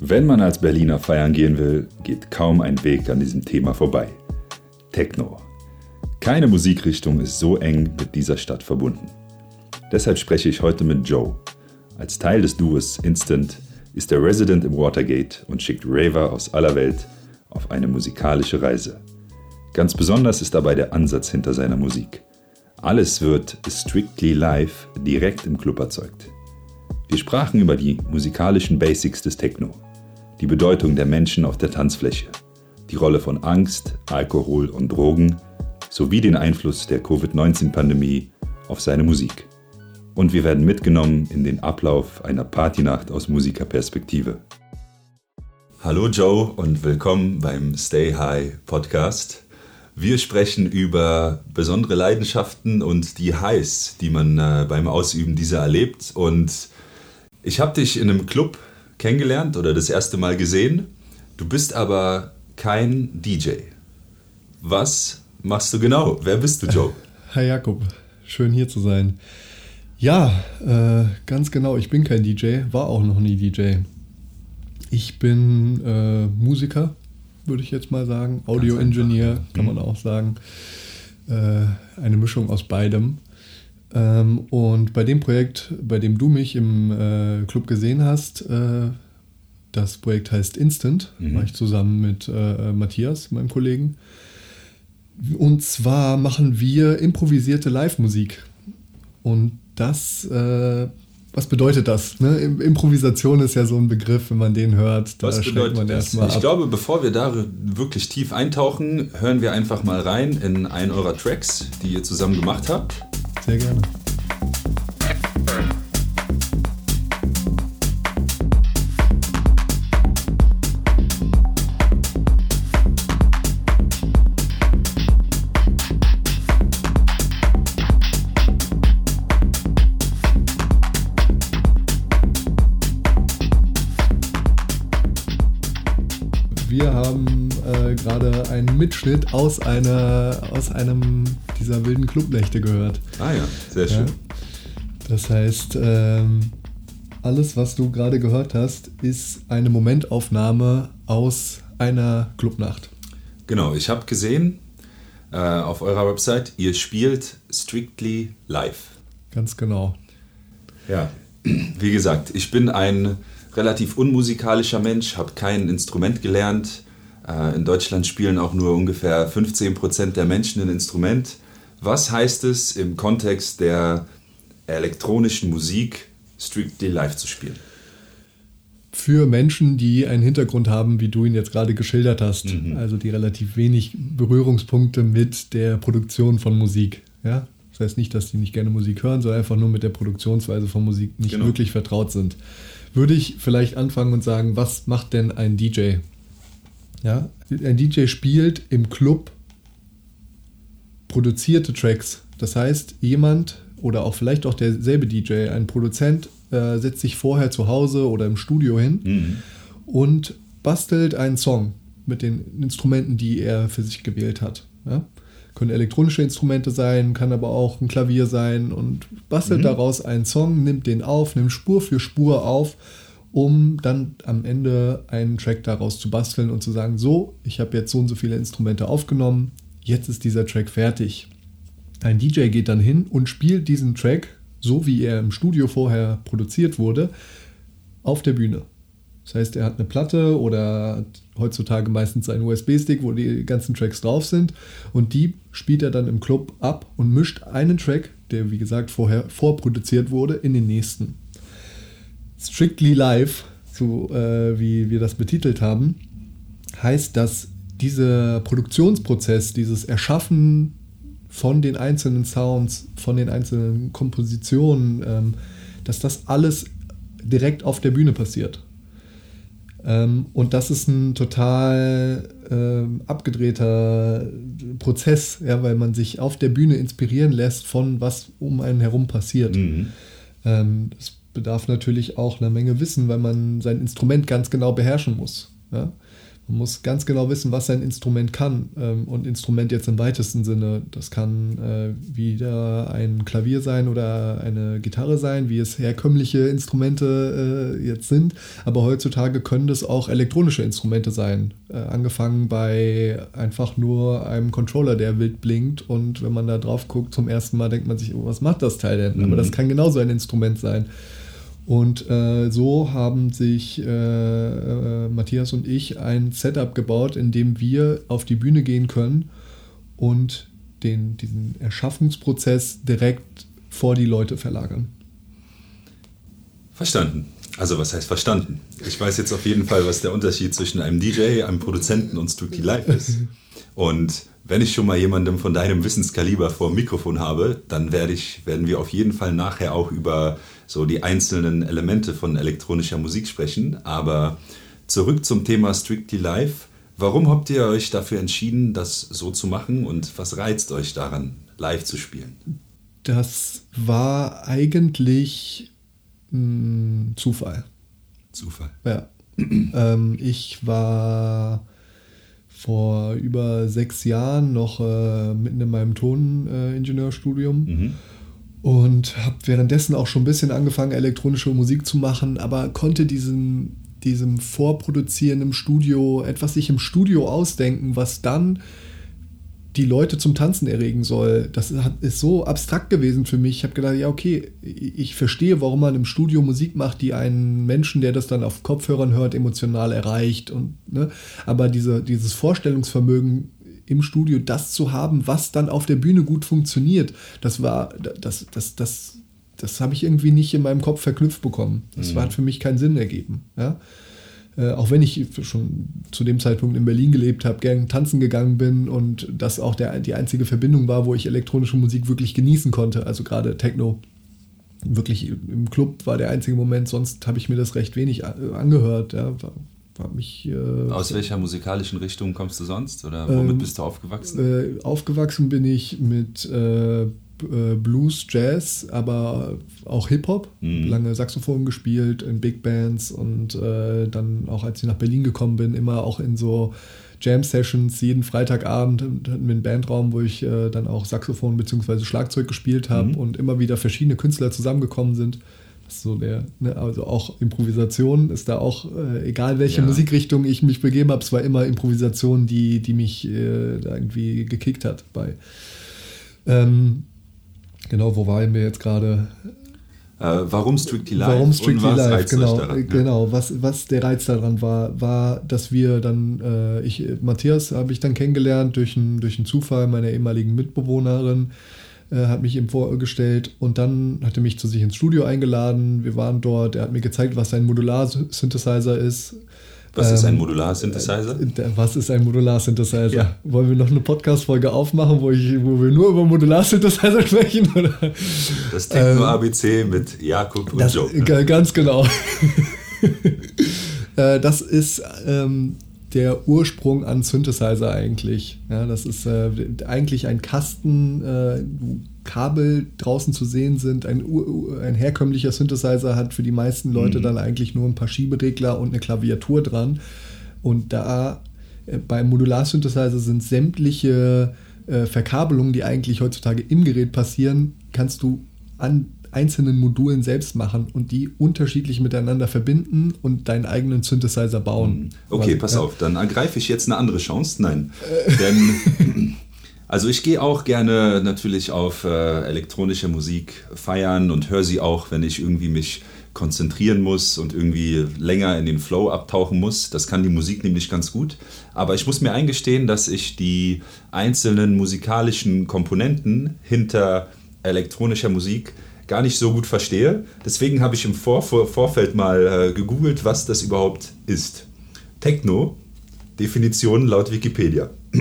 Wenn man als Berliner feiern gehen will, geht kaum ein Weg an diesem Thema vorbei. Techno. Keine Musikrichtung ist so eng mit dieser Stadt verbunden. Deshalb spreche ich heute mit Joe. Als Teil des Duos Instant ist er Resident im Watergate und schickt Raver aus aller Welt auf eine musikalische Reise. Ganz besonders ist dabei der Ansatz hinter seiner Musik. Alles wird strictly live direkt im Club erzeugt. Wir sprachen über die musikalischen Basics des Techno, die Bedeutung der Menschen auf der Tanzfläche, die Rolle von Angst, Alkohol und Drogen sowie den Einfluss der Covid-19-Pandemie auf seine Musik. Und wir werden mitgenommen in den Ablauf einer Partynacht aus Musikerperspektive. Hallo Joe und willkommen beim Stay High Podcast. Wir sprechen über besondere Leidenschaften und die Highs, die man äh, beim Ausüben dieser erlebt. Und ich habe dich in einem Club kennengelernt oder das erste Mal gesehen. Du bist aber kein DJ. Was machst du genau? Wer bist du, Joe? Hi Jakob, schön hier zu sein. Ja, äh, ganz genau, ich bin kein DJ, war auch noch nie DJ. Ich bin äh, Musiker, würde ich jetzt mal sagen. Audio-Engineer kann man mhm. auch sagen. Äh, eine Mischung aus beidem. Ähm, und bei dem Projekt, bei dem du mich im äh, Club gesehen hast, äh, das Projekt heißt Instant, mhm. war ich zusammen mit äh, Matthias, meinem Kollegen. Und zwar machen wir improvisierte Live-Musik. Und das, äh, was bedeutet das? Ne? Improvisation ist ja so ein Begriff, wenn man den hört. Da was bedeutet man erstmal. Ich ab. glaube, bevor wir da wirklich tief eintauchen, hören wir einfach mal rein in einen eurer Tracks, die ihr zusammen gemacht habt. Sehr gerne. wir haben äh, gerade einen Mitschnitt aus, einer, aus einem dieser wilden Clubnächte gehört. Ah ja, sehr schön. Ja? Das heißt, ähm, alles, was du gerade gehört hast, ist eine Momentaufnahme aus einer Clubnacht. Genau, ich habe gesehen äh, auf eurer Website, ihr spielt strictly live. Ganz genau. Ja, wie gesagt, ich bin ein relativ unmusikalischer Mensch, habe kein Instrument gelernt. Äh, in Deutschland spielen auch nur ungefähr 15% der Menschen ein Instrument. Was heißt es im Kontext der elektronischen Musik strictly live zu spielen? Für Menschen, die einen Hintergrund haben, wie du ihn jetzt gerade geschildert hast, mhm. also die relativ wenig Berührungspunkte mit der Produktion von Musik. Ja? Das heißt nicht, dass die nicht gerne Musik hören, sondern einfach nur mit der Produktionsweise von Musik nicht genau. wirklich vertraut sind würde ich vielleicht anfangen und sagen, was macht denn ein DJ? Ja, ein DJ spielt im Club produzierte Tracks. Das heißt, jemand oder auch vielleicht auch derselbe DJ, ein Produzent, äh, setzt sich vorher zu Hause oder im Studio hin mhm. und bastelt einen Song mit den Instrumenten, die er für sich gewählt hat. Ja? Können elektronische Instrumente sein, kann aber auch ein Klavier sein und bastelt mhm. daraus einen Song, nimmt den auf, nimmt Spur für Spur auf, um dann am Ende einen Track daraus zu basteln und zu sagen, so, ich habe jetzt so und so viele Instrumente aufgenommen, jetzt ist dieser Track fertig. Ein DJ geht dann hin und spielt diesen Track, so wie er im Studio vorher produziert wurde, auf der Bühne. Das heißt, er hat eine Platte oder heutzutage meistens einen USB-Stick, wo die ganzen Tracks drauf sind. Und die spielt er dann im Club ab und mischt einen Track, der wie gesagt vorher vorproduziert wurde, in den nächsten. Strictly Live, so äh, wie wir das betitelt haben, heißt, dass dieser Produktionsprozess, dieses Erschaffen von den einzelnen Sounds, von den einzelnen Kompositionen, ähm, dass das alles direkt auf der Bühne passiert. Ähm, und das ist ein total ähm, abgedrehter Prozess, ja, weil man sich auf der Bühne inspirieren lässt von was um einen herum passiert. Mhm. Ähm, das bedarf natürlich auch einer Menge Wissen, weil man sein Instrument ganz genau beherrschen muss. Ja? Man muss ganz genau wissen, was sein Instrument kann. Ähm, und Instrument jetzt im weitesten Sinne. Das kann äh, wieder ein Klavier sein oder eine Gitarre sein, wie es herkömmliche Instrumente äh, jetzt sind. Aber heutzutage können das auch elektronische Instrumente sein. Äh, angefangen bei einfach nur einem Controller, der wild blinkt. Und wenn man da drauf guckt, zum ersten Mal denkt man sich, oh, was macht das Teil denn? Mhm. Aber das kann genauso ein Instrument sein. Und äh, so haben sich äh, äh, Matthias und ich ein Setup gebaut, in dem wir auf die Bühne gehen können und den, diesen Erschaffungsprozess direkt vor die Leute verlagern. Verstanden. Also was heißt verstanden? Ich weiß jetzt auf jeden Fall, was der Unterschied zwischen einem DJ, einem Produzenten und Strictly Live ist. Und wenn ich schon mal jemandem von deinem Wissenskaliber vor dem Mikrofon habe, dann werde ich, werden wir auf jeden Fall nachher auch über so die einzelnen Elemente von elektronischer Musik sprechen. Aber zurück zum Thema Strictly Live. Warum habt ihr euch dafür entschieden, das so zu machen und was reizt euch daran, live zu spielen? Das war eigentlich ein Zufall. Zufall. Ja. ähm, ich war vor über sechs Jahren noch äh, mitten in meinem Toningenieurstudium. Äh, mhm und habe währenddessen auch schon ein bisschen angefangen, elektronische Musik zu machen, aber konnte diesem, diesem Vorproduzieren im Studio, etwas sich im Studio ausdenken, was dann die Leute zum Tanzen erregen soll. Das ist so abstrakt gewesen für mich. Ich habe gedacht, ja, okay, ich verstehe, warum man im Studio Musik macht, die einen Menschen, der das dann auf Kopfhörern hört, emotional erreicht. Und, ne? Aber diese, dieses Vorstellungsvermögen im Studio das zu haben, was dann auf der Bühne gut funktioniert, das war, das, das, das, das habe ich irgendwie nicht in meinem Kopf verknüpft bekommen. Das mhm. hat für mich keinen Sinn ergeben. Ja? Äh, auch wenn ich schon zu dem Zeitpunkt in Berlin gelebt habe, gern tanzen gegangen bin und das auch der, die einzige Verbindung war, wo ich elektronische Musik wirklich genießen konnte, also gerade Techno. Wirklich im Club war der einzige Moment, sonst habe ich mir das recht wenig angehört. Ja mich, äh, Aus welcher musikalischen Richtung kommst du sonst oder womit ähm, bist du aufgewachsen? Äh, aufgewachsen bin ich mit äh, äh Blues, Jazz, aber auch Hip-Hop. Mhm. Lange Saxophon gespielt in Big Bands und äh, dann auch als ich nach Berlin gekommen bin, immer auch in so Jam-Sessions jeden Freitagabend hatten wir einen Bandraum, wo ich äh, dann auch Saxophon bzw. Schlagzeug gespielt habe mhm. und immer wieder verschiedene Künstler zusammengekommen sind so der, ne, also auch Improvisation ist da auch, äh, egal welche ja. Musikrichtung ich mich begeben habe, es war immer Improvisation, die, die mich äh, da irgendwie gekickt hat bei. Ähm, genau, wo waren wir jetzt gerade? Äh, warum Strictly Live? Warum Strictly Live, genau. Daran, ne? Genau, was, was der Reiz daran war, war, dass wir dann, äh, ich, Matthias habe ich dann kennengelernt durch, ein, durch einen Zufall meiner ehemaligen Mitbewohnerin, äh, hat mich ihm vorgestellt und dann hat er mich zu sich ins Studio eingeladen. Wir waren dort, er hat mir gezeigt, was ein Modular-Synthesizer ist. Was ähm, ist ein ähm, Modular-Synthesizer? Äh, was ist ein Modular-Synthesizer? Ja. Wollen wir noch eine Podcast-Folge aufmachen, wo, ich, wo wir nur über Modular-Synthesizer sprechen? Oder? Das Techno-ABC ähm, mit Jakob und das, Joe. Ne? Ganz genau. Äh, das ist ähm, der Ursprung an Synthesizer eigentlich. Ja, das ist äh, eigentlich ein Kasten, äh, wo Kabel draußen zu sehen sind. Ein, ein, herkömmlicher Synthesizer hat für die meisten Leute mhm. dann eigentlich nur ein paar Schieberegler und eine Klaviatur dran. Und da äh, beim Modular-Synthesizer sind sämtliche äh, Verkabelungen, die eigentlich heutzutage im Gerät passieren, kannst du an einzelnen Modulen selbst machen und die unterschiedlich miteinander verbinden und deinen eigenen Synthesizer bauen. Hm. Okay, Weil, pass ja. auf, dann ergreife ich jetzt eine andere Chance. Nein, äh. denn also ich gehe auch gerne natürlich auf äh, elektronische Musik feiern und höre sie auch, wenn ich irgendwie mich konzentrieren muss und irgendwie länger in den Flow abtauchen muss. Das kann die Musik nämlich ganz gut. Aber ich muss mir eingestehen, dass ich die einzelnen musikalischen Komponenten hinter elektronischer Musik gar nicht so gut verstehe. Deswegen habe ich im Vor Vor Vorfeld mal äh, gegoogelt, was das überhaupt ist. Techno, Definition laut Wikipedia,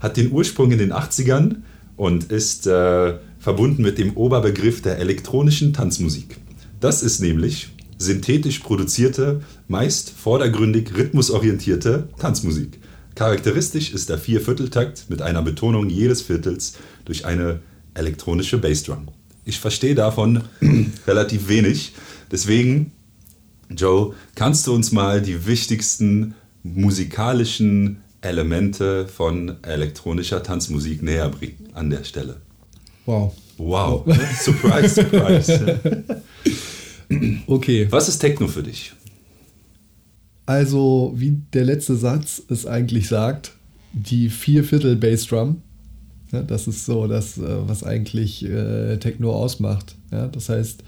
hat den Ursprung in den 80ern und ist äh, verbunden mit dem Oberbegriff der elektronischen Tanzmusik. Das ist nämlich synthetisch produzierte, meist vordergründig rhythmusorientierte Tanzmusik. Charakteristisch ist der Viervierteltakt mit einer Betonung jedes Viertels durch eine elektronische Bassdrum. Ich verstehe davon relativ wenig. Deswegen, Joe, kannst du uns mal die wichtigsten musikalischen Elemente von elektronischer Tanzmusik näher bringen an der Stelle. Wow. Wow. surprise, surprise. okay. Was ist Techno für dich? Also, wie der letzte Satz es eigentlich sagt, die Vierviertel Bassdrum. Ja, das ist so das, äh, was eigentlich äh, Techno ausmacht. Ja, das heißt,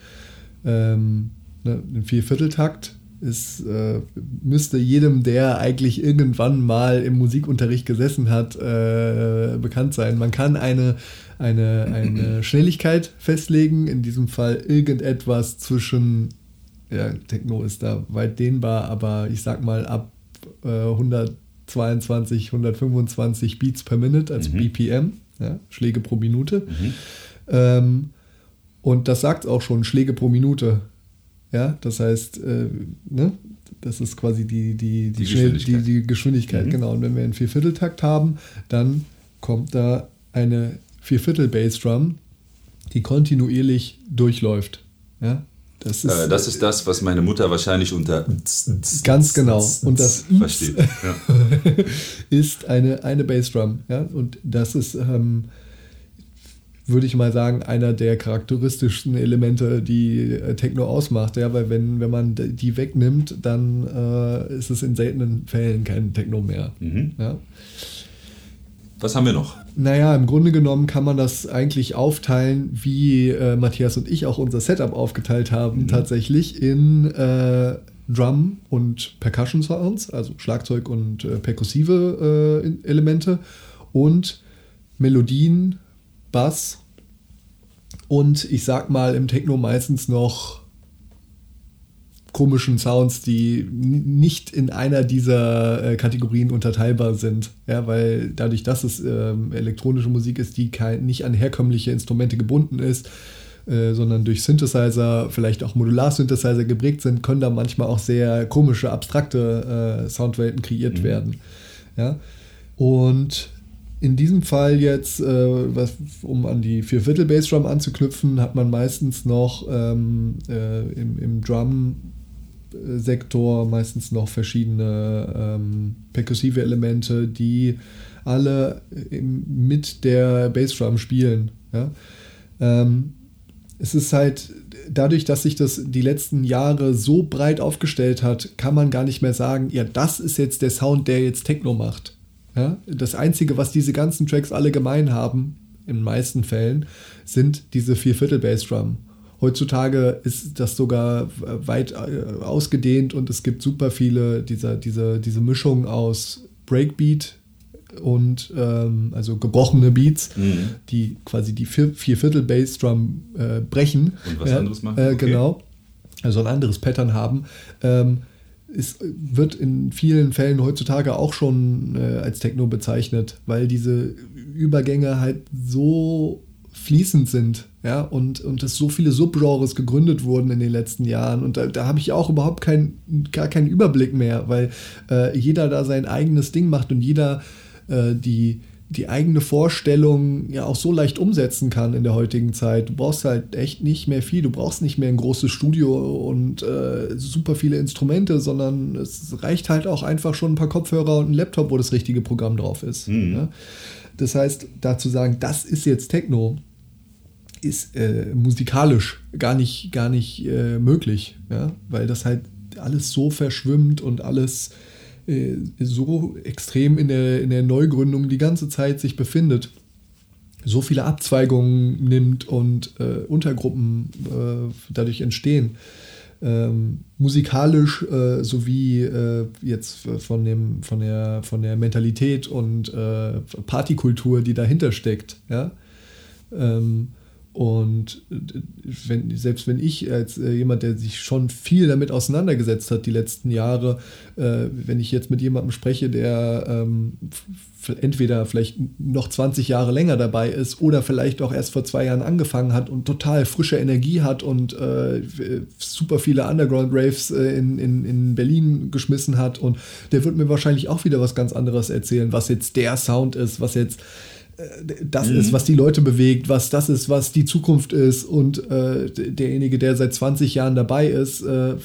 ähm, ne, ein Viervierteltakt ist, äh, müsste jedem, der eigentlich irgendwann mal im Musikunterricht gesessen hat, äh, bekannt sein. Man kann eine, eine, eine Schnelligkeit festlegen, in diesem Fall irgendetwas zwischen, ja, Techno ist da weit dehnbar, aber ich sag mal ab äh, 122, 125 Beats per Minute als mhm. BPM, ja, Schläge pro Minute. Mhm. Ähm, und das sagt auch schon, Schläge pro Minute. Ja, das heißt, äh, ne? das ist quasi die, die, die, die Geschwindigkeit, die, die Geschwindigkeit mhm. genau. Und wenn wir einen Viervierteltakt haben, dann kommt da eine Vierviertel Bassdrum, die kontinuierlich durchläuft. Ja, das ist, äh, das ist das, was meine Mutter wahrscheinlich unter ganz genau und das versteht. Ja. ist eine, eine Bassdrum. Ja? Und das ist ähm, würde ich mal sagen, einer der charakteristischsten Elemente, die äh, Techno ausmacht. Ja, weil wenn, wenn man die wegnimmt, dann äh, ist es in seltenen Fällen kein Techno mehr. Mhm. Ja. Was haben wir noch? Naja, im Grunde genommen kann man das eigentlich aufteilen, wie äh, Matthias und ich auch unser Setup aufgeteilt haben, mhm. tatsächlich in äh, Drum und Percussion Sounds, also Schlagzeug und äh, perkussive äh, Elemente und Melodien, Bass und ich sag mal im Techno meistens noch komischen Sounds, die nicht in einer dieser äh, Kategorien unterteilbar sind. Ja, weil dadurch, dass es ähm, elektronische Musik ist, die kein, nicht an herkömmliche Instrumente gebunden ist, äh, sondern durch Synthesizer, vielleicht auch Modular-Synthesizer geprägt sind, können da manchmal auch sehr komische, abstrakte äh, Soundwelten kreiert mhm. werden. Ja. Und in diesem Fall jetzt, äh, was, um an die Vierviertel Bassdrum anzuknüpfen, hat man meistens noch ähm, äh, im, im Drum-Sektor meistens noch verschiedene ähm, perkussive Elemente, die alle mit der Bassdrum spielen. Ja? Ähm, es ist halt dadurch, dass sich das die letzten Jahre so breit aufgestellt hat, kann man gar nicht mehr sagen, ja, das ist jetzt der Sound, der jetzt Techno macht ja? Das Einzige, was diese ganzen Tracks alle gemein haben, in den meisten Fällen, sind diese Vierviertel-Bassdrum. Heutzutage ist das sogar weit äh, ausgedehnt und es gibt super viele dieser, diese, diese Mischung aus Breakbeat und ähm, also gebrochene Beats, mhm. die quasi die vier, Vierviertel Bassdrum äh, brechen. Und was anderes machen. Äh, okay. Genau. Also ein anderes Pattern haben. Ähm, es wird in vielen Fällen heutzutage auch schon äh, als Techno bezeichnet, weil diese Übergänge halt so fließend sind, ja, und, und es so viele Subgenres gegründet wurden in den letzten Jahren. Und da, da habe ich auch überhaupt kein, gar keinen Überblick mehr, weil äh, jeder da sein eigenes Ding macht und jeder äh, die, die eigene Vorstellung ja auch so leicht umsetzen kann in der heutigen Zeit. Du brauchst halt echt nicht mehr viel. Du brauchst nicht mehr ein großes Studio und äh, super viele Instrumente, sondern es reicht halt auch einfach schon ein paar Kopfhörer und ein Laptop, wo das richtige Programm drauf ist. Mhm. Ja? Das heißt, dazu sagen, das ist jetzt Techno, ist äh, musikalisch gar nicht, gar nicht äh, möglich, ja? weil das halt alles so verschwimmt und alles äh, so extrem in der, in der Neugründung die ganze Zeit sich befindet, so viele Abzweigungen nimmt und äh, Untergruppen äh, dadurch entstehen. Ähm, musikalisch äh, sowie äh, jetzt von, dem, von, der, von der Mentalität und äh, Partykultur, die dahinter steckt. Ja? Ähm, und äh, wenn, selbst wenn ich als äh, jemand, der sich schon viel damit auseinandergesetzt hat die letzten Jahre, äh, wenn ich jetzt mit jemandem spreche, der ähm, entweder vielleicht noch 20 Jahre länger dabei ist oder vielleicht auch erst vor zwei Jahren angefangen hat und total frische Energie hat und super viele Underground-Raves äh, in, in, in Berlin geschmissen hat. Und der wird mir wahrscheinlich auch wieder was ganz anderes erzählen, was jetzt der Sound ist, was jetzt das mhm. ist, was die Leute bewegt, was das ist, was die Zukunft ist. Und äh, derjenige, der seit 20 Jahren dabei ist, äh,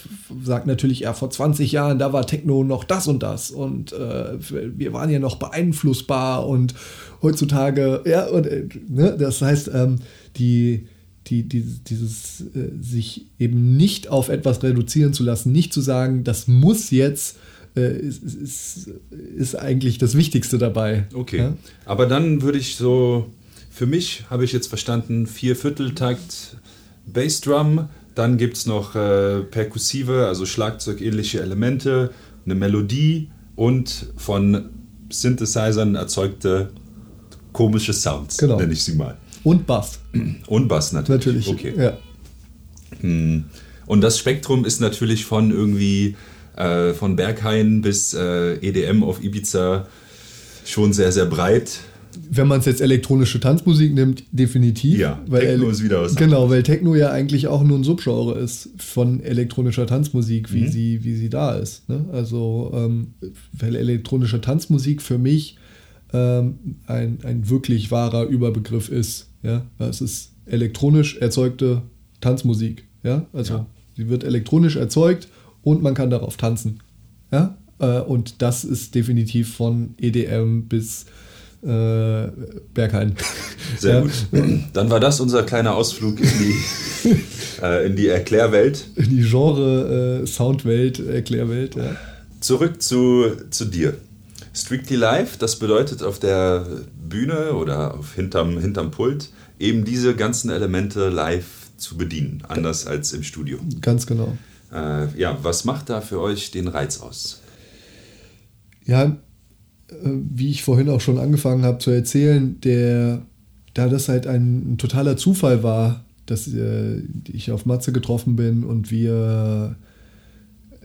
sagt natürlich, ja, vor 20 Jahren, da war Techno noch das und das. Und äh, wir waren ja noch beeinflussbar und heutzutage, ja, und, äh, ne, das heißt, ähm, die, die, die, dieses äh, sich eben nicht auf etwas reduzieren zu lassen, nicht zu sagen, das muss jetzt äh, ist, ist, ist, eigentlich das Wichtigste dabei. Okay. Ja? Aber dann würde ich so, für mich habe ich jetzt verstanden, vier Vierteltakt Bassdrum, dann gibt es noch äh, perkussive, also Schlagzeugähnliche Elemente, eine Melodie und von Synthesizern erzeugte komische Sounds, genau. nenne ich sie mal. Und Bass. Und Bass natürlich. Natürlich. Okay. Ja. Hm. Und das Spektrum ist natürlich von irgendwie äh, von Berghain bis äh, EDM auf Ibiza schon sehr, sehr breit. Wenn man es jetzt elektronische Tanzmusik nimmt, definitiv. Ja, weil Techno ist wieder was. Genau, weil Techno ja eigentlich auch nur ein Subgenre ist von elektronischer Tanzmusik, wie, mhm. sie, wie sie da ist. Ne? Also, ähm, weil elektronische Tanzmusik für mich ähm, ein, ein wirklich wahrer Überbegriff ist. Ja? Es ist elektronisch erzeugte Tanzmusik. Ja? Also, ja. sie wird elektronisch erzeugt und man kann darauf tanzen. Ja? Äh, und das ist definitiv von EDM bis äh, Berghain. Sehr ja. gut. Dann war das unser kleiner Ausflug in die, äh, in die Erklärwelt. In die Genre-Soundwelt, äh, Erklärwelt. Ja. Zurück zu, zu dir. Strictly Live, das bedeutet auf der Bühne oder auf hinterm, hinterm Pult eben diese ganzen Elemente live zu bedienen, anders als im Studio. Ganz genau. Äh, ja, was macht da für euch den Reiz aus? Ja, äh, wie ich vorhin auch schon angefangen habe zu erzählen, der, da das halt ein, ein totaler Zufall war, dass äh, ich auf Matze getroffen bin und wir,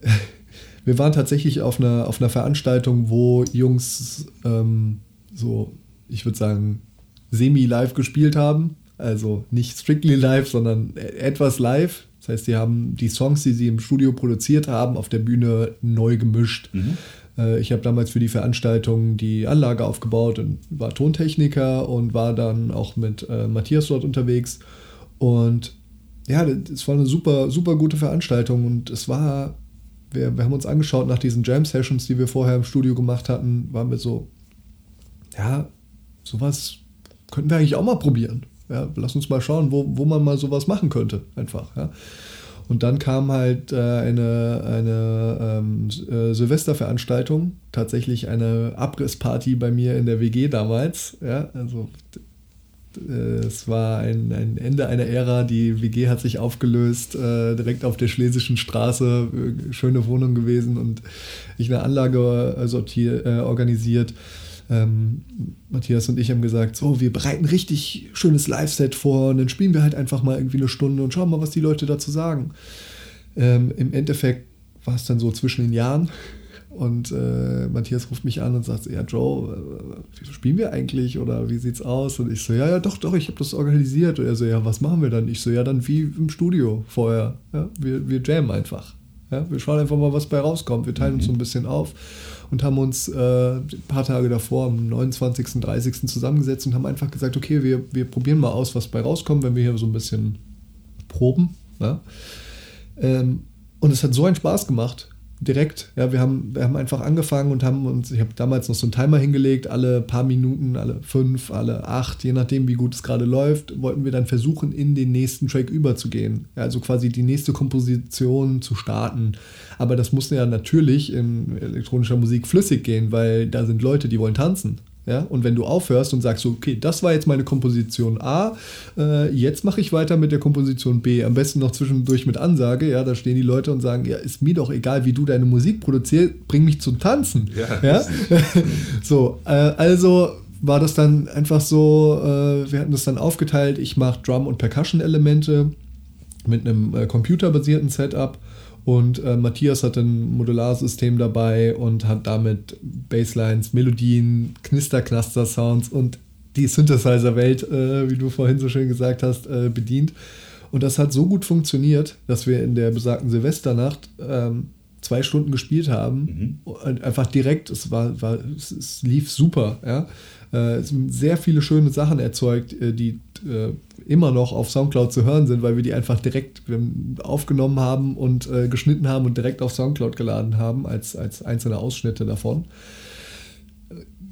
wir waren tatsächlich auf einer, auf einer Veranstaltung, wo Jungs ähm, so, ich würde sagen, semi-live gespielt haben. Also nicht strictly live, sondern e-, etwas live. Das heißt, sie haben die Songs, die sie im Studio produziert haben, auf der Bühne neu gemischt. Mhm. Äh, ich habe damals für die Veranstaltung die Anlage aufgebaut und war Tontechniker und war dann auch mit äh, Matthias dort unterwegs. Und ja, es war eine super, super gute Veranstaltung und es war, wir, wir haben uns angeschaut nach diesen Jam-Sessions, die wir vorher im Studio gemacht hatten, waren wir so, ja, sowas könnten wir eigentlich auch mal probieren. Ja, lass uns mal schauen, wo, wo man mal sowas machen könnte, einfach. Ja. Und dann kam halt äh, eine, eine ähm, äh, Silvesterveranstaltung, tatsächlich eine Abrissparty bei mir in der WG damals. Ja, also äh, es war ein, ein Ende einer Ära, die WG hat sich aufgelöst, äh, direkt auf der Schlesischen Straße, äh, schöne Wohnung gewesen und ich eine Anlage sortier, organisiert ähm, Matthias und ich haben gesagt, so, wir bereiten richtig schönes Live-Set vor und dann spielen wir halt einfach mal irgendwie eine Stunde und schauen mal, was die Leute dazu sagen. Ähm, Im Endeffekt war es dann so zwischen den Jahren und äh, Matthias ruft mich an und sagt, ja Joe, äh, spielen wir eigentlich oder wie sieht's aus? Und ich so, ja, ja, doch, doch, ich habe das organisiert. Und er so, ja, was machen wir dann? Ich so, ja, dann wie im Studio vorher. Ja, wir, wir jammen einfach. Ja, wir schauen einfach mal, was bei rauskommt. Wir teilen uns so ein bisschen auf und haben uns äh, ein paar Tage davor, am 29., 30. zusammengesetzt und haben einfach gesagt, okay, wir, wir probieren mal aus, was bei rauskommt, wenn wir hier so ein bisschen proben. Ja? Ähm, und es hat so einen Spaß gemacht direkt. Ja, wir haben, wir haben einfach angefangen und haben uns, ich habe damals noch so einen Timer hingelegt, alle paar Minuten, alle fünf, alle acht, je nachdem, wie gut es gerade läuft, wollten wir dann versuchen, in den nächsten Track überzugehen. Ja, also quasi die nächste Komposition zu starten. Aber das muss ja natürlich in elektronischer Musik flüssig gehen, weil da sind Leute, die wollen tanzen. Ja? Und wenn du aufhörst und sagst, okay, das war jetzt meine Komposition A, äh, jetzt mache ich weiter mit der Komposition B, am besten noch zwischendurch mit Ansage, ja, da stehen die Leute und sagen, ja, ist mir doch egal, wie du deine Musik produzierst, bring mich zum Tanzen. Ja. ja? so, äh, also war das dann einfach so, äh, wir hatten das dann aufgeteilt, ich mache Drum- und Percussion-Elemente mit einem äh, computerbasierten Setup und äh, Matthias hat ein Modularsystem dabei und hat damit Basslines, Melodien, Knister-Knaster-Sounds und die Synthesizer-Welt, äh, wie du vorhin so schön gesagt hast, äh, bedient. Und das hat so gut funktioniert, dass wir in der besagten Silvesternacht ähm, zwei Stunden gespielt haben. Mhm. Einfach direkt, es, war, war, es, es lief super. Ja? Äh, sehr viele schöne Sachen erzeugt, äh, die äh, immer noch auf Soundcloud zu hören sind, weil wir die einfach direkt aufgenommen haben und äh, geschnitten haben und direkt auf Soundcloud geladen haben, als, als einzelne Ausschnitte davon.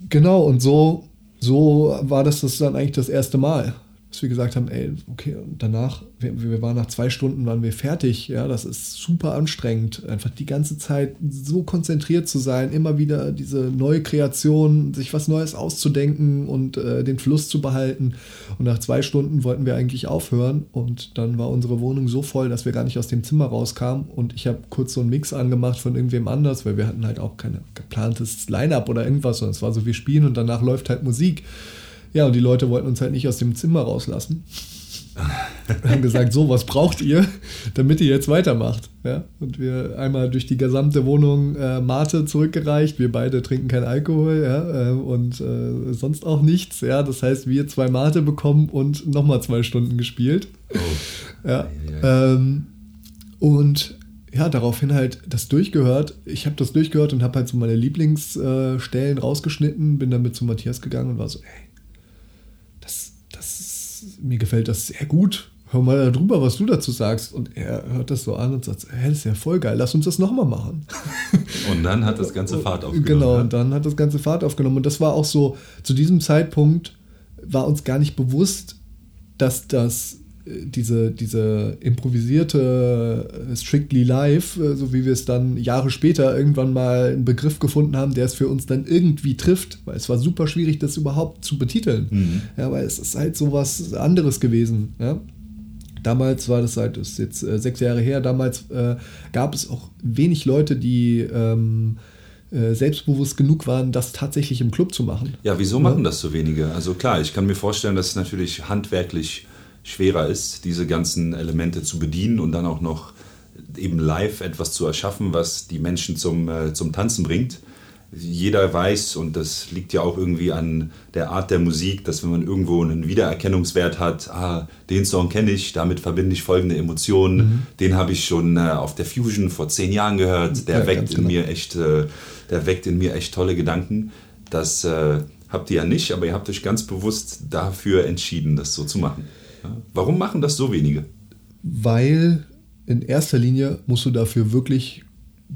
Genau, und so, so war das, das dann eigentlich das erste Mal dass wir gesagt haben, ey, okay, und danach, wir, wir, waren nach zwei Stunden, waren wir fertig, ja, das ist super anstrengend, einfach die ganze Zeit so konzentriert zu sein, immer wieder diese neue Kreation, sich was Neues auszudenken und äh, den Fluss zu behalten. Und nach zwei Stunden wollten wir eigentlich aufhören und dann war unsere Wohnung so voll, dass wir gar nicht aus dem Zimmer rauskamen und ich habe kurz so einen Mix angemacht von irgendwem anders, weil wir hatten halt auch kein geplantes Line-Up oder irgendwas, sondern es war so, wir spielen und danach läuft halt Musik. Ja, und die Leute wollten uns halt nicht aus dem Zimmer rauslassen. Wir haben gesagt, so, was braucht ihr, damit ihr jetzt weitermacht? Ja, und wir einmal durch die gesamte Wohnung äh, Mate zurückgereicht. Wir beide trinken kein Alkohol ja, äh, und äh, sonst auch nichts. Ja, das heißt, wir zwei Mate bekommen und nochmal zwei Stunden gespielt. Oh. Ja, ähm, und ja, daraufhin halt das durchgehört. Ich habe das durchgehört und habe halt so meine Lieblingsstellen rausgeschnitten, bin damit zu Matthias gegangen und war so, ey, mir gefällt das sehr gut. Hör mal darüber, was du dazu sagst. Und er hört das so an und sagt, hey, das ist ja voll geil, lass uns das nochmal machen. Und dann hat das ganze Fahrt aufgenommen. Genau, und dann hat das ganze Fahrt aufgenommen. Und das war auch so, zu diesem Zeitpunkt war uns gar nicht bewusst, dass das diese, diese improvisierte äh, Strictly Live, äh, so wie wir es dann Jahre später irgendwann mal einen Begriff gefunden haben, der es für uns dann irgendwie trifft, weil es war super schwierig, das überhaupt zu betiteln. Mhm. Ja, weil es ist halt so was anderes gewesen. Ja? Damals war das halt, das ist jetzt äh, sechs Jahre her, damals äh, gab es auch wenig Leute, die ähm, äh, selbstbewusst genug waren, das tatsächlich im Club zu machen. Ja, wieso machen das so wenige? Also klar, ich kann mir vorstellen, dass es natürlich handwerklich schwerer ist, diese ganzen Elemente zu bedienen und dann auch noch eben live etwas zu erschaffen, was die Menschen zum, äh, zum Tanzen bringt. Jeder weiß, und das liegt ja auch irgendwie an der Art der Musik, dass wenn man irgendwo einen Wiedererkennungswert hat, ah, den Song kenne ich, damit verbinde ich folgende Emotionen, mhm. den habe ich schon äh, auf der Fusion vor zehn Jahren gehört, der ja, weckt in genau. mir echt, äh, der weckt in mir echt tolle Gedanken. Das äh, habt ihr ja nicht, aber ihr habt euch ganz bewusst dafür entschieden, das so zu machen. Warum machen das so wenige? Weil in erster Linie musst du dafür wirklich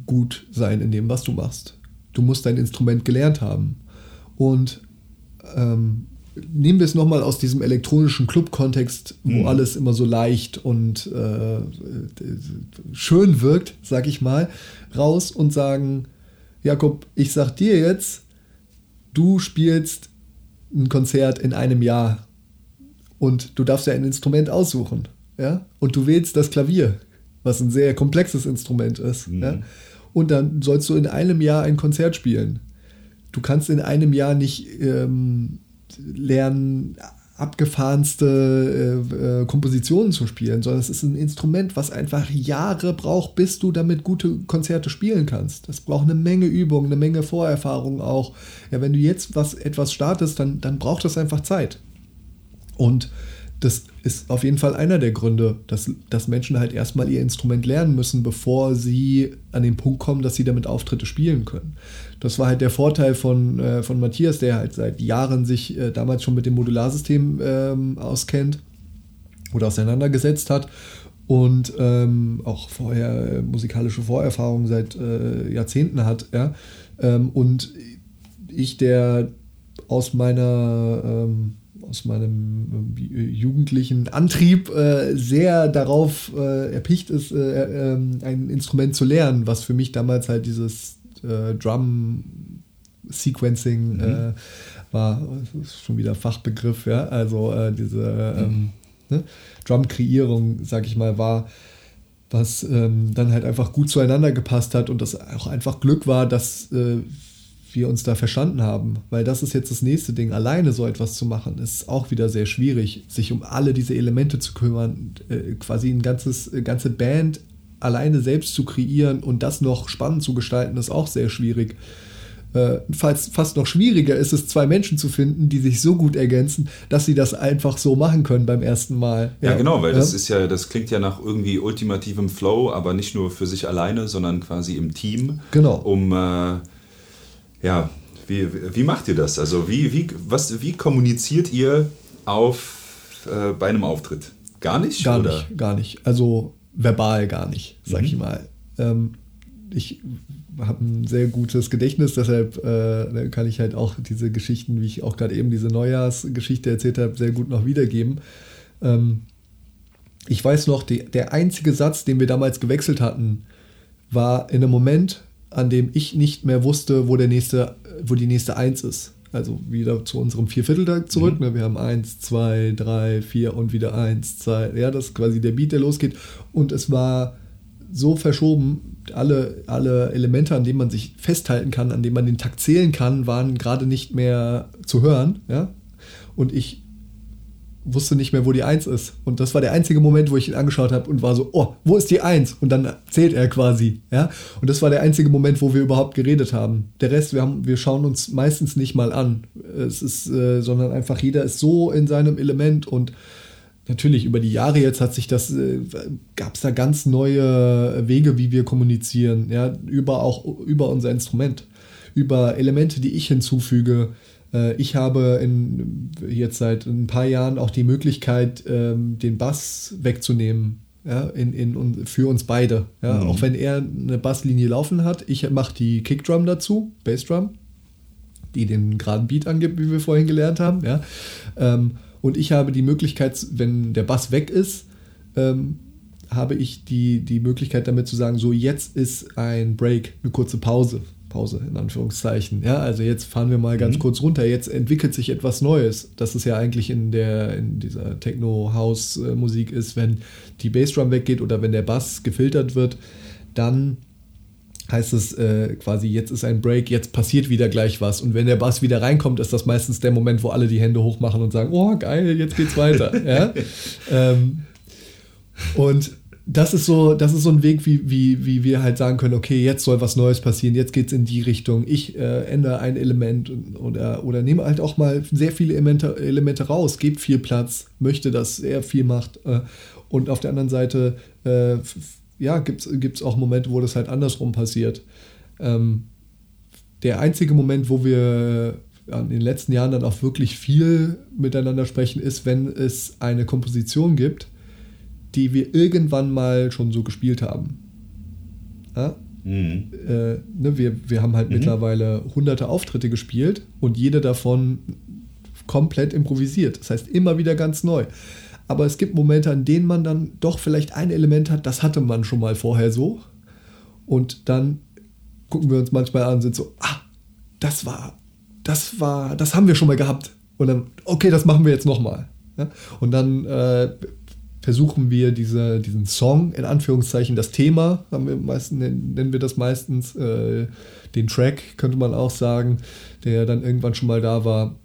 gut sein in dem, was du machst. Du musst dein Instrument gelernt haben. Und ähm, nehmen wir es nochmal aus diesem elektronischen Club-Kontext, wo mhm. alles immer so leicht und äh, schön wirkt, sag ich mal, raus und sagen, Jakob, ich sag dir jetzt, du spielst ein Konzert in einem Jahr und du darfst ja ein Instrument aussuchen. Ja? Und du wählst das Klavier, was ein sehr komplexes Instrument ist. Mhm. Ja? Und dann sollst du in einem Jahr ein Konzert spielen. Du kannst in einem Jahr nicht ähm, lernen, abgefahrenste äh, äh, Kompositionen zu spielen, sondern es ist ein Instrument, was einfach Jahre braucht, bis du damit gute Konzerte spielen kannst. Das braucht eine Menge Übung, eine Menge Vorerfahrung auch. Ja, wenn du jetzt was etwas startest, dann, dann braucht das einfach Zeit. Und das ist auf jeden Fall einer der Gründe, dass, dass Menschen halt erstmal ihr Instrument lernen müssen, bevor sie an den Punkt kommen, dass sie damit Auftritte spielen können. Das war halt der Vorteil von, äh, von Matthias, der halt seit Jahren sich äh, damals schon mit dem Modularsystem ähm, auskennt oder auseinandergesetzt hat und ähm, auch vorher äh, musikalische Vorerfahrungen seit äh, Jahrzehnten hat. Ja? Ähm, und ich, der aus meiner ähm, aus meinem äh, jugendlichen Antrieb äh, sehr darauf äh, erpicht ist, äh, ähm, ein Instrument zu lernen, was für mich damals halt dieses äh, Drum Sequencing mhm. Äh, war. Das ist schon wieder Fachbegriff, ja. Also diese ähm, ne? Drum-Kreierung, sag ich mal, war was ähm, dann halt einfach gut zueinander gepasst hat und das auch einfach Glück war, dass äh, wir uns da verstanden haben. Weil das ist jetzt das nächste Ding. Alleine so etwas zu machen, ist auch wieder sehr schwierig, sich um alle diese Elemente zu kümmern, äh, quasi ein ganzes, äh, ganze Band alleine selbst zu kreieren und das noch spannend zu gestalten, ist auch sehr schwierig. Äh, fast, fast noch schwieriger ist es, zwei Menschen zu finden, die sich so gut ergänzen, dass sie das einfach so machen können beim ersten Mal. Ja, ja genau, weil ja. das ist ja, das klingt ja nach irgendwie ultimativem Flow, aber nicht nur für sich alleine, sondern quasi im Team. Genau. Um äh, ja, Wie, wie macht ihr das? Also wie, wie, was, wie kommuniziert ihr auf, äh, bei einem Auftritt? Gar nicht? Gar oder? nicht, gar nicht. Also verbal gar nicht, sag mhm. ich mal. Ähm, ich habe ein sehr gutes Gedächtnis, deshalb äh, kann ich halt auch diese Geschichten, wie ich auch gerade eben diese Neujahrsgeschichte erzählt habe, sehr gut noch wiedergeben. Ähm, ich weiß noch, die, der einzige Satz, den wir damals gewechselt hatten, war in einem Moment, an dem ich nicht mehr wusste, wo, der nächste, wo die nächste Eins ist. Also wieder zu unserem Viervierteltag zurück. Mhm. Ne? Wir haben eins, zwei, drei, vier und wieder eins, zwei. Ja, das ist quasi der Beat, der losgeht. Und es war so verschoben, alle, alle Elemente, an denen man sich festhalten kann, an denen man den Takt zählen kann, waren gerade nicht mehr zu hören. Ja? Und ich wusste nicht mehr, wo die Eins ist. Und das war der einzige Moment, wo ich ihn angeschaut habe und war so, oh, wo ist die Eins? Und dann zählt er quasi. Ja? Und das war der einzige Moment, wo wir überhaupt geredet haben. Der Rest, wir, haben, wir schauen uns meistens nicht mal an. Es ist, äh, sondern einfach jeder ist so in seinem Element und natürlich über die Jahre jetzt hat sich das, äh, gab es da ganz neue Wege, wie wir kommunizieren, ja, über auch über unser Instrument, über Elemente, die ich hinzufüge. Äh, ich habe in, jetzt seit ein paar Jahren auch die Möglichkeit, ähm, den Bass wegzunehmen. Ja, in, in, für uns beide. Ja, mhm. Auch wenn er eine Basslinie laufen hat, ich mache die Kickdrum dazu, Bassdrum, die den geraden Beat angibt, wie wir vorhin gelernt haben. Ja. Ähm, und ich habe die Möglichkeit, wenn der Bass weg ist, ähm, habe ich die, die Möglichkeit damit zu sagen, so jetzt ist ein Break, eine kurze Pause. Pause in Anführungszeichen. Ja, also jetzt fahren wir mal ganz mhm. kurz runter. Jetzt entwickelt sich etwas Neues. Das ist ja eigentlich in der in dieser Techno-House-Musik ist, wenn die Bassdrum weggeht oder wenn der Bass gefiltert wird, dann heißt es äh, quasi, jetzt ist ein Break, jetzt passiert wieder gleich was. Und wenn der Bass wieder reinkommt, ist das meistens der Moment, wo alle die Hände hochmachen und sagen, oh geil, jetzt geht's weiter. ja? ähm, und das ist so, das ist so ein Weg, wie, wie, wie wir halt sagen können, okay, jetzt soll was Neues passieren, jetzt geht's in die Richtung, ich äh, ändere ein Element oder, oder nehme halt auch mal sehr viele Elemente, Elemente raus, gebe viel Platz, möchte, dass er viel macht. Äh, und auf der anderen Seite äh, ja, gibt es auch Momente, wo das halt andersrum passiert. Ähm, der einzige Moment, wo wir in den letzten Jahren dann auch wirklich viel miteinander sprechen, ist, wenn es eine Komposition gibt, die wir irgendwann mal schon so gespielt haben. Ja? Mhm. Äh, ne, wir, wir haben halt mhm. mittlerweile hunderte Auftritte gespielt und jede davon komplett improvisiert. Das heißt, immer wieder ganz neu aber es gibt Momente, an denen man dann doch vielleicht ein Element hat, das hatte man schon mal vorher so. Und dann gucken wir uns manchmal an und sind so, ah, das war, das war, das haben wir schon mal gehabt. Und dann, okay, das machen wir jetzt nochmal. Ja? Und dann äh, versuchen wir diese, diesen Song, in Anführungszeichen, das Thema, wir meistens, nennen wir das meistens, äh, den Track, könnte man auch sagen, der dann irgendwann schon mal da war,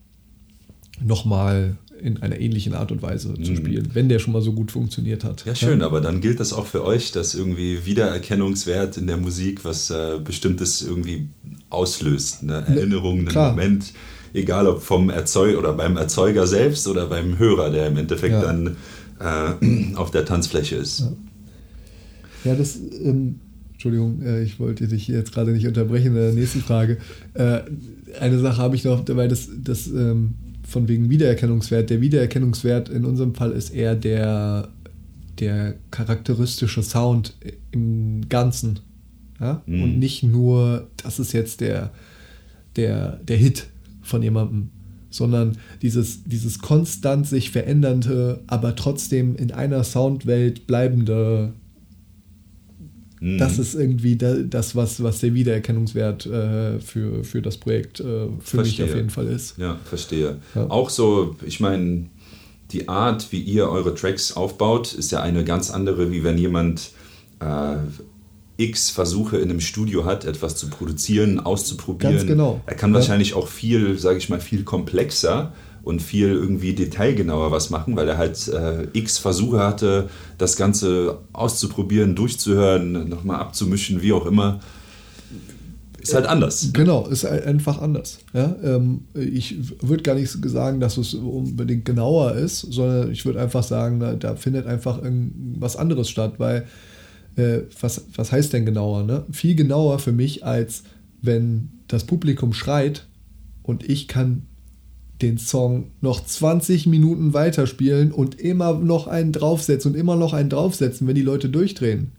nochmal in einer ähnlichen Art und Weise mhm. zu spielen, wenn der schon mal so gut funktioniert hat. Ja, schön, ja. aber dann gilt das auch für euch, dass irgendwie Wiedererkennungswert in der Musik was äh, Bestimmtes irgendwie auslöst. Eine ne, Erinnerung, einen Moment, egal ob vom Erzeuger oder beim Erzeuger selbst oder beim Hörer, der im Endeffekt ja. dann äh, auf der Tanzfläche ist. Ja, ja das. Ähm, Entschuldigung, äh, ich wollte dich jetzt gerade nicht unterbrechen in der nächsten Frage. Äh, eine Sache habe ich noch, weil das, das ähm, von wegen Wiedererkennungswert. Der Wiedererkennungswert in unserem Fall ist eher der, der charakteristische Sound im Ganzen. Ja? Mhm. Und nicht nur, das ist jetzt der, der, der Hit von jemandem, sondern dieses, dieses konstant sich verändernde, aber trotzdem in einer Soundwelt bleibende Mhm. Das ist irgendwie das, was, was der Wiedererkennungswert äh, für, für das Projekt äh, für verstehe. mich auf jeden Fall ist. Ja, verstehe. Ja. Auch so, ich meine, die Art, wie ihr eure Tracks aufbaut, ist ja eine ganz andere, wie wenn jemand äh, x Versuche in einem Studio hat, etwas zu produzieren, auszuprobieren. Ganz genau. Er kann wahrscheinlich auch viel, sage ich mal, viel komplexer und viel irgendwie detailgenauer was machen, weil er halt äh, x Versuche hatte, das Ganze auszuprobieren, durchzuhören, nochmal abzumischen, wie auch immer. Ist halt anders. Genau, ist einfach anders. Ja? Ähm, ich würde gar nicht sagen, dass es unbedingt genauer ist, sondern ich würde einfach sagen, da, da, findet einfach was anderes statt, weil äh, was, was heißt denn genauer? Ne? Viel genauer für mich, als wenn das Publikum schreit und ich kann den Song noch 20 Minuten weiterspielen und immer noch einen draufsetzen und immer noch einen draufsetzen, wenn die Leute durchdrehen.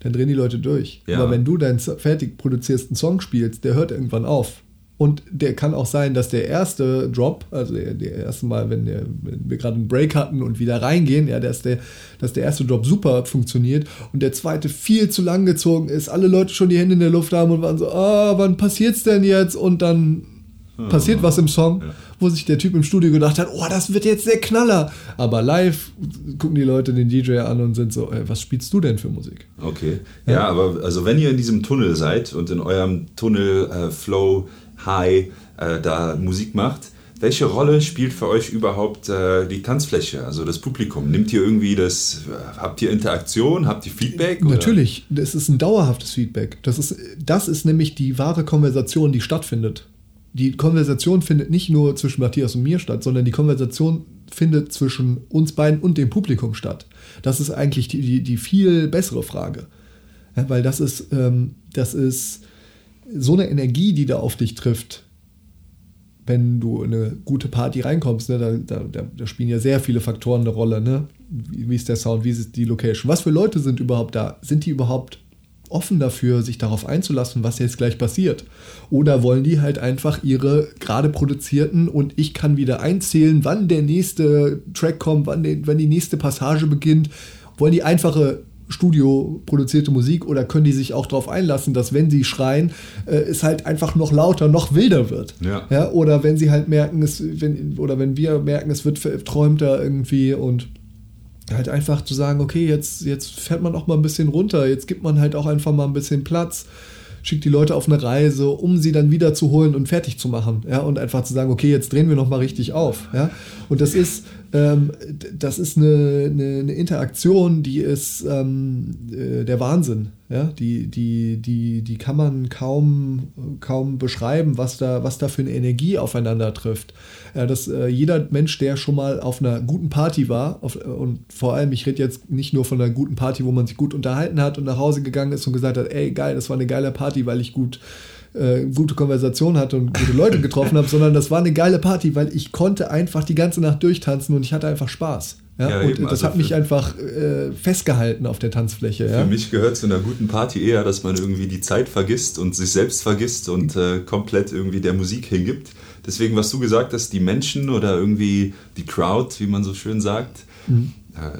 Dann drehen die Leute durch. Ja. Aber wenn du deinen fertig produzierten Song spielst, der hört irgendwann auf. Und der kann auch sein, dass der erste Drop, also der, der erste Mal, wenn, der, wenn wir gerade einen Break hatten und wieder reingehen, ja, dass der, dass der erste Drop super funktioniert und der zweite viel zu lang gezogen ist, alle Leute schon die Hände in der Luft haben und waren so, ah, wann passiert's denn jetzt? Und dann hm. passiert was im Song, ja. wo sich der Typ im Studio gedacht hat, oh, das wird jetzt der Knaller. Aber live gucken die Leute den DJ an und sind so, ey, was spielst du denn für Musik? Okay. Ja, ja, aber also wenn ihr in diesem Tunnel seid und in eurem Tunnel äh, Flow High äh, da Musik macht, welche Rolle spielt für euch überhaupt äh, die Tanzfläche, also das Publikum? Nimmt ihr irgendwie das, äh, habt ihr Interaktion, habt ihr Feedback? Oder? Natürlich, es ist ein dauerhaftes Feedback. Das ist, das ist nämlich die wahre Konversation, die stattfindet die Konversation findet nicht nur zwischen Matthias und mir statt, sondern die Konversation findet zwischen uns beiden und dem Publikum statt. Das ist eigentlich die, die, die viel bessere Frage. Ja, weil das ist, ähm, das ist so eine Energie, die da auf dich trifft, wenn du in eine gute Party reinkommst. Ne? Da, da, da spielen ja sehr viele Faktoren eine Rolle. Ne? Wie, wie ist der Sound, wie ist die Location? Was für Leute sind überhaupt da? Sind die überhaupt offen dafür, sich darauf einzulassen, was jetzt gleich passiert? Oder wollen die halt einfach ihre gerade produzierten und ich kann wieder einzählen, wann der nächste Track kommt, wann, die, wann die nächste Passage beginnt? Wollen die einfache Studio produzierte Musik oder können die sich auch darauf einlassen, dass wenn sie schreien, äh, es halt einfach noch lauter, noch wilder wird. Ja. ja. Oder wenn sie halt merken, es, wenn, oder wenn wir merken, es wird verträumter irgendwie und halt einfach zu sagen, okay, jetzt, jetzt fährt man auch mal ein bisschen runter, jetzt gibt man halt auch einfach mal ein bisschen Platz, schickt die Leute auf eine Reise, um sie dann wieder zu holen und fertig zu machen, ja, und einfach zu sagen, okay, jetzt drehen wir noch mal richtig auf, ja, und das ist, ähm, das ist eine, eine, eine, Interaktion, die ist ähm, äh, der Wahnsinn. Ja? Die, die, die, die kann man kaum, kaum beschreiben, was da, was da für eine Energie aufeinander trifft. Ja, dass äh, jeder Mensch, der schon mal auf einer guten Party war, auf, und vor allem, ich rede jetzt nicht nur von einer guten Party, wo man sich gut unterhalten hat und nach Hause gegangen ist und gesagt hat, ey geil, das war eine geile Party, weil ich gut äh, gute Konversation hatte und gute Leute getroffen habe, sondern das war eine geile Party, weil ich konnte einfach die ganze Nacht durchtanzen und ich hatte einfach Spaß. Ja, ja, und eben, das also hat mich einfach äh, festgehalten auf der Tanzfläche. Für mich gehört zu einer guten Party eher, dass man irgendwie die Zeit vergisst und sich selbst vergisst und äh, komplett irgendwie der Musik hingibt. Deswegen, was du gesagt hast, die Menschen oder irgendwie die Crowd, wie man so schön sagt, mhm.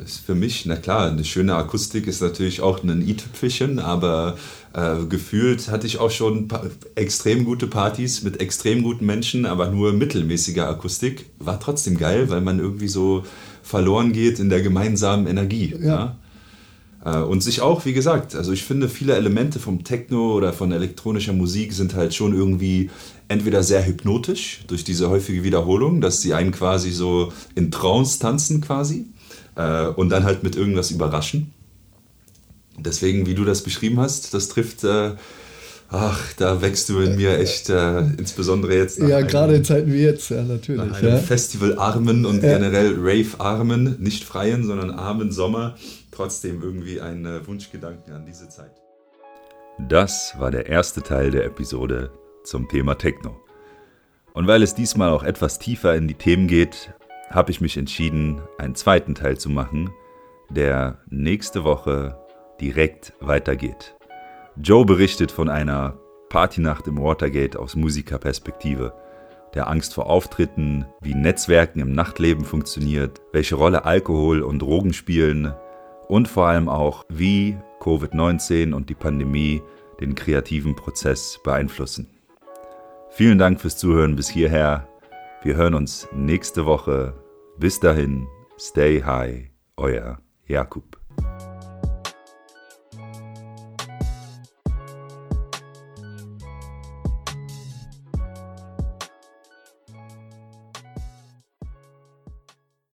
Ist für mich, na klar, eine schöne Akustik ist natürlich auch ein i-Tüpfelchen, aber äh, gefühlt hatte ich auch schon extrem gute Partys mit extrem guten Menschen, aber nur mittelmäßiger Akustik. War trotzdem geil, weil man irgendwie so verloren geht in der gemeinsamen Energie. Ja. ja? Äh, und sich auch, wie gesagt, also ich finde, viele Elemente vom Techno oder von elektronischer Musik sind halt schon irgendwie entweder sehr hypnotisch durch diese häufige Wiederholung, dass sie einen quasi so in Trance tanzen quasi äh, und dann halt mit irgendwas überraschen. Deswegen, wie du das beschrieben hast, das trifft, äh, ach, da wächst du in mir echt, äh, insbesondere jetzt. ja, gerade in Zeiten wie jetzt, ja, natürlich. Nach einem ja. Festival-armen und ja. generell Rave-armen, nicht freien, sondern armen Sommer, trotzdem irgendwie ein äh, Wunschgedanken an diese Zeit. Das war der erste Teil der Episode zum Thema Techno. Und weil es diesmal auch etwas tiefer in die Themen geht, habe ich mich entschieden, einen zweiten Teil zu machen, der nächste Woche direkt weitergeht. Joe berichtet von einer Partynacht im Watergate aus Musikerperspektive, der Angst vor Auftritten, wie Netzwerken im Nachtleben funktioniert, welche Rolle Alkohol und Drogen spielen und vor allem auch, wie Covid-19 und die Pandemie den kreativen Prozess beeinflussen. Vielen Dank fürs Zuhören bis hierher. Wir hören uns nächste Woche. Bis dahin, stay high, euer Jakub.